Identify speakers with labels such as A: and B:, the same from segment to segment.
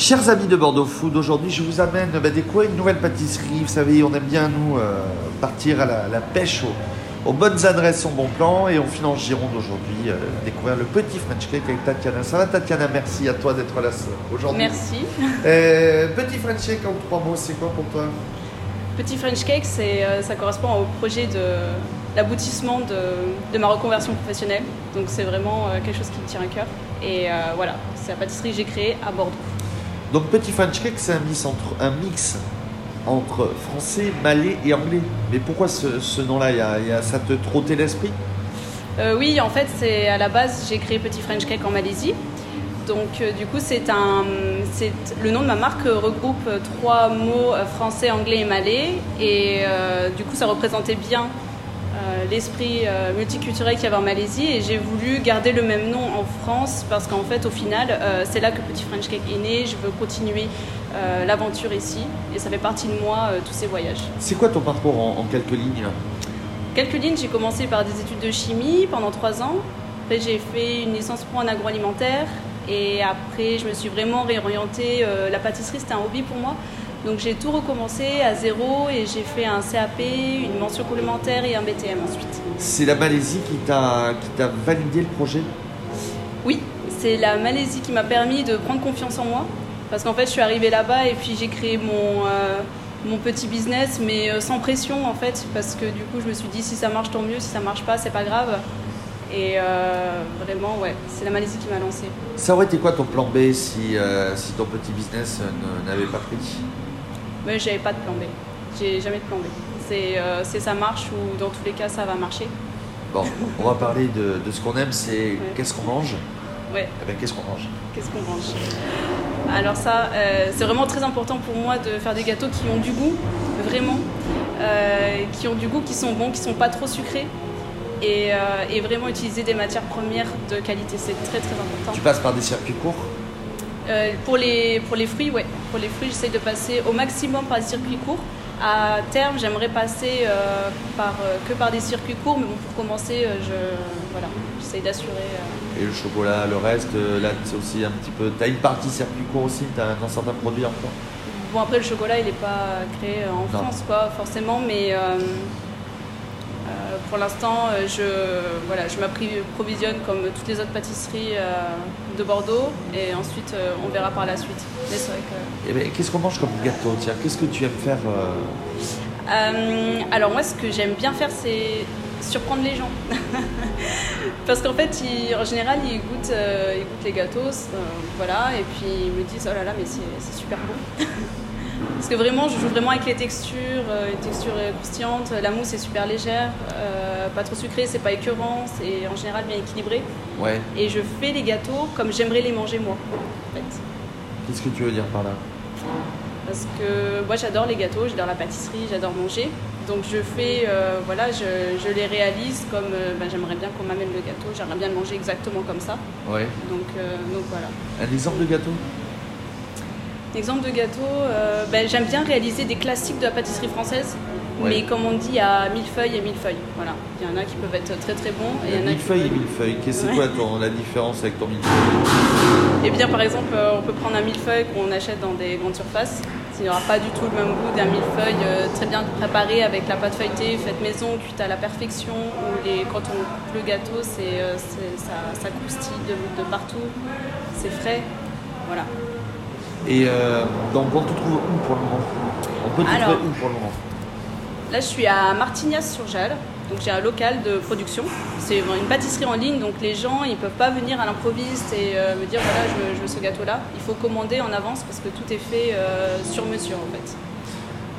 A: Chers amis de Bordeaux Food, aujourd'hui je vous amène bah, découvrir une nouvelle pâtisserie. Vous savez, on aime bien nous euh, partir à la, la pêche aux, aux bonnes adresses, au bon plan. Et on en Gironde aujourd'hui, euh, découvrir le petit French cake avec Tatiana. Ça va Tatiana? Merci à toi d'être là aujourd'hui.
B: Merci.
A: Euh, petit French cake en trois mots, c'est quoi pour toi?
B: Petit French Cake, c'est, ça correspond au projet de l'aboutissement de, de ma reconversion professionnelle. Donc c'est vraiment quelque chose qui me tient à cœur. Et voilà, c'est la pâtisserie que j'ai créée à Bordeaux.
A: Donc petit French cake, c'est un mix entre, un mix entre français, malais et anglais. Mais pourquoi ce, ce nom-là? A- a- Ça te trottait l'esprit?
B: Euh, oui, en fait, c'est à la base, j'ai créé Petit French Cake en Malaisie. Donc, euh, du coup, c'est un, c'est le nom de ma marque regroupe trois mots euh, français, anglais et malais. Et du coup, ça représentait bien l'esprit euh, multiculturel qu'il y avait en Malaisie. Et j'ai voulu garder le même nom en France parce qu'en fait, au final, euh, c'est là que Petit French Cake est né. Je veux continuer euh, l'aventure ici. Et ça fait partie de moi, euh, tous ces voyages.
A: C'est quoi ton parcours en, en quelques lignes
B: Quelques lignes, j'ai commencé par des études de chimie pendant trois ans. Après, j'ai fait une licence pro en agroalimentaire. Et après, je me suis vraiment réorientée. Euh, la pâtisserie, c'était un hobby pour moi. Donc, j'ai tout recommencé à zéro et j'ai fait un CAP, une mention complémentaire et un BTM ensuite.
A: C'est la Malaisie qui t'a validé le projet?
B: Oui, c'est la Malaisie qui m'a permis de prendre confiance en moi. Parce qu'en fait, je suis arrivée là-bas et puis j'ai créé mon, euh, mon petit business, mais euh, sans pression en fait. Parce que du coup, je me suis dit, si ça marche, tant mieux. Si ça marche pas, c'est pas grave. Et euh, vraiment, ouais, c'est la Malaisie qui m'a lancée.
A: Ça aurait été quoi ton plan B si, euh, si ton petit business ne- n'avait pas pris?
B: Mais j'avais pas de plan B. J'ai jamais de plan B. C'est euh, ça marche ou dans tous les cas, ça va marcher.
A: Bon, on va parler de, de ce qu'on aime, c'est qu'est-ce qu'on mange?
B: Ouais.
A: Eh ben, qu'est-ce qu'on mange?
B: Qu'est-ce qu'on mange? Alors ça, euh, c'est vraiment très important pour moi de faire des gâteaux qui ont du goût, vraiment, euh, qui ont du goût, qui sont bons, qui sont pas trop sucrés, et, euh, et vraiment utiliser des matières premières de qualité. C'est très très important.
A: Tu passes par des circuits courts?
B: Euh, pour, les, pour les fruits, ouais. Pour les fruits, j'essaye de passer au maximum par des circuits courts. À terme, j'aimerais passer euh, par, euh, que par des circuits courts, mais bon, pour commencer, je, voilà, j'essaye d'assurer.
A: et le chocolat, le reste, là c'est aussi un petit peu. T'as une partie circuit court aussi, t'as dans certains produits en France?
B: Bon, après, le chocolat, il n'est pas créé en
A: Non.
B: France, quoi, forcément, mais pour l'instant, euh, je, voilà, je m'approvisionne comme toutes les autres pâtisseries euh, de Bordeaux, et ensuite, euh, on verra par la suite. Mais c'est vrai que.
A: Eh ben, Qu'est-ce qu'on mange comme gâteau Tiens, qu'est-ce que tu aimes faire euh,
B: Euh, alors, moi, ce que j'aime bien faire, c'est surprendre les gens. Parce qu'en fait, ils- en général, ils goûtent, euh, ils goûtent les gâteaux, euh, voilà, et puis ils me disent, oh là là, mais c'est c'est super bon. Parce que vraiment, je joue vraiment avec les textures, euh, une texture euh, croustillante, la mousse est super légère, euh, pas trop sucrée, c'est pas écœurant, c'est en général bien équilibré.
A: Ouais.
B: Et je fais les gâteaux comme j'aimerais les manger moi, en fait.
A: Qu'est-ce que tu veux dire par là?
B: Parce que moi j'adore les gâteaux, j'adore la pâtisserie, j'adore manger. Donc je fais, euh, voilà, je, je les réalise comme euh, ben, j'aimerais bien qu'on m'amène le gâteau, j'aimerais bien le manger exactement comme ça.
A: Ouais.
B: Donc, euh, donc voilà.
A: Un exemple de gâteau?
B: Exemple de gâteau, euh, ben, j'aime bien réaliser des classiques de la pâtisserie française.
A: Ouais.
B: Mais comme on dit, à mille feuilles et mille feuilles. Voilà. Il y en a qui peuvent être très très bons. Et il y en a qui
A: Millefeuille et
B: peuvent-
A: millefeuille. Qu'est-ce
B: Ouais.
A: quoi ton, la différence avec ton millefeuille
B: Eh bien, par exemple, euh, on peut prendre un millefeuille qu'on achète dans des grandes surfaces. Il n'y aura pas du tout le même goût d'un millefeuille euh, très bien préparé avec la pâte feuilletée, faite maison, cuite à la perfection. Où les, quand on coupe le gâteau, c'est, euh, c'est- ça, ça croustille de, de partout. C'est frais. Voilà.
A: Et euh, donc on te trouve où pour le moment? On peut te
B: Alors.
A: trouver où pour le moment?
B: Là, je suis à Martignas-sur-Jalles. Donc, j'ai un local de production. C'est une pâtisserie en ligne, donc les gens, ils peuvent pas venir à l'improviste et euh, me dire voilà, je veux, je veux ce gâteau-là. Il faut commander en avance parce que tout est fait euh, sur mesure en fait.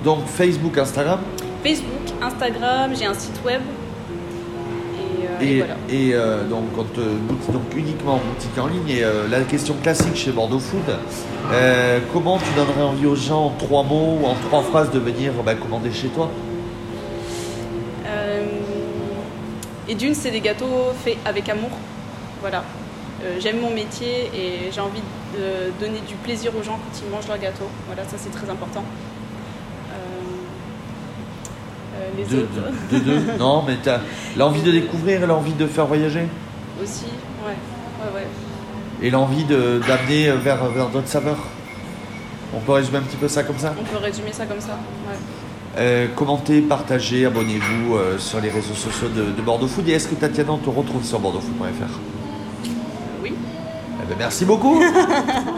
A: Donc Facebook, Instagram?
B: Facebook, Instagram, j'ai un site web. Et, euh, voilà.
A: et, euh, donc, quand, euh, donc uniquement boutique en ligne. Et euh, la question classique chez Bordeaux Food, euh, comment tu donnerais envie aux gens en trois mots ou en trois phrases de venir bah, commander chez toi?
B: Et d'une, c'est des gâteaux faits avec amour. Voilà. J'aime mon métier et j'ai envie de donner du plaisir aux gens quand ils mangent leur gâteau. Voilà, ça c'est très important. Euh, les
A: De
B: autres
A: deux, de deux Non, mais t'as l'envie de découvrir et l'envie de faire voyager
B: aussi. Ouais, ouais, ouais.
A: et l'envie d'amener vers, vers d'autres saveurs. On peut résumer un petit peu ça comme ça?
B: On peut résumer ça comme ça. ouais.
A: Euh, commentez, partagez, abonnez-vous euh, sur les réseaux sociaux de, de Bordeaux Food. Et est-ce que Tatiana, on te retrouve sur bordeauxfood.fr
B: Oui.
A: Eh ben, Merci beaucoup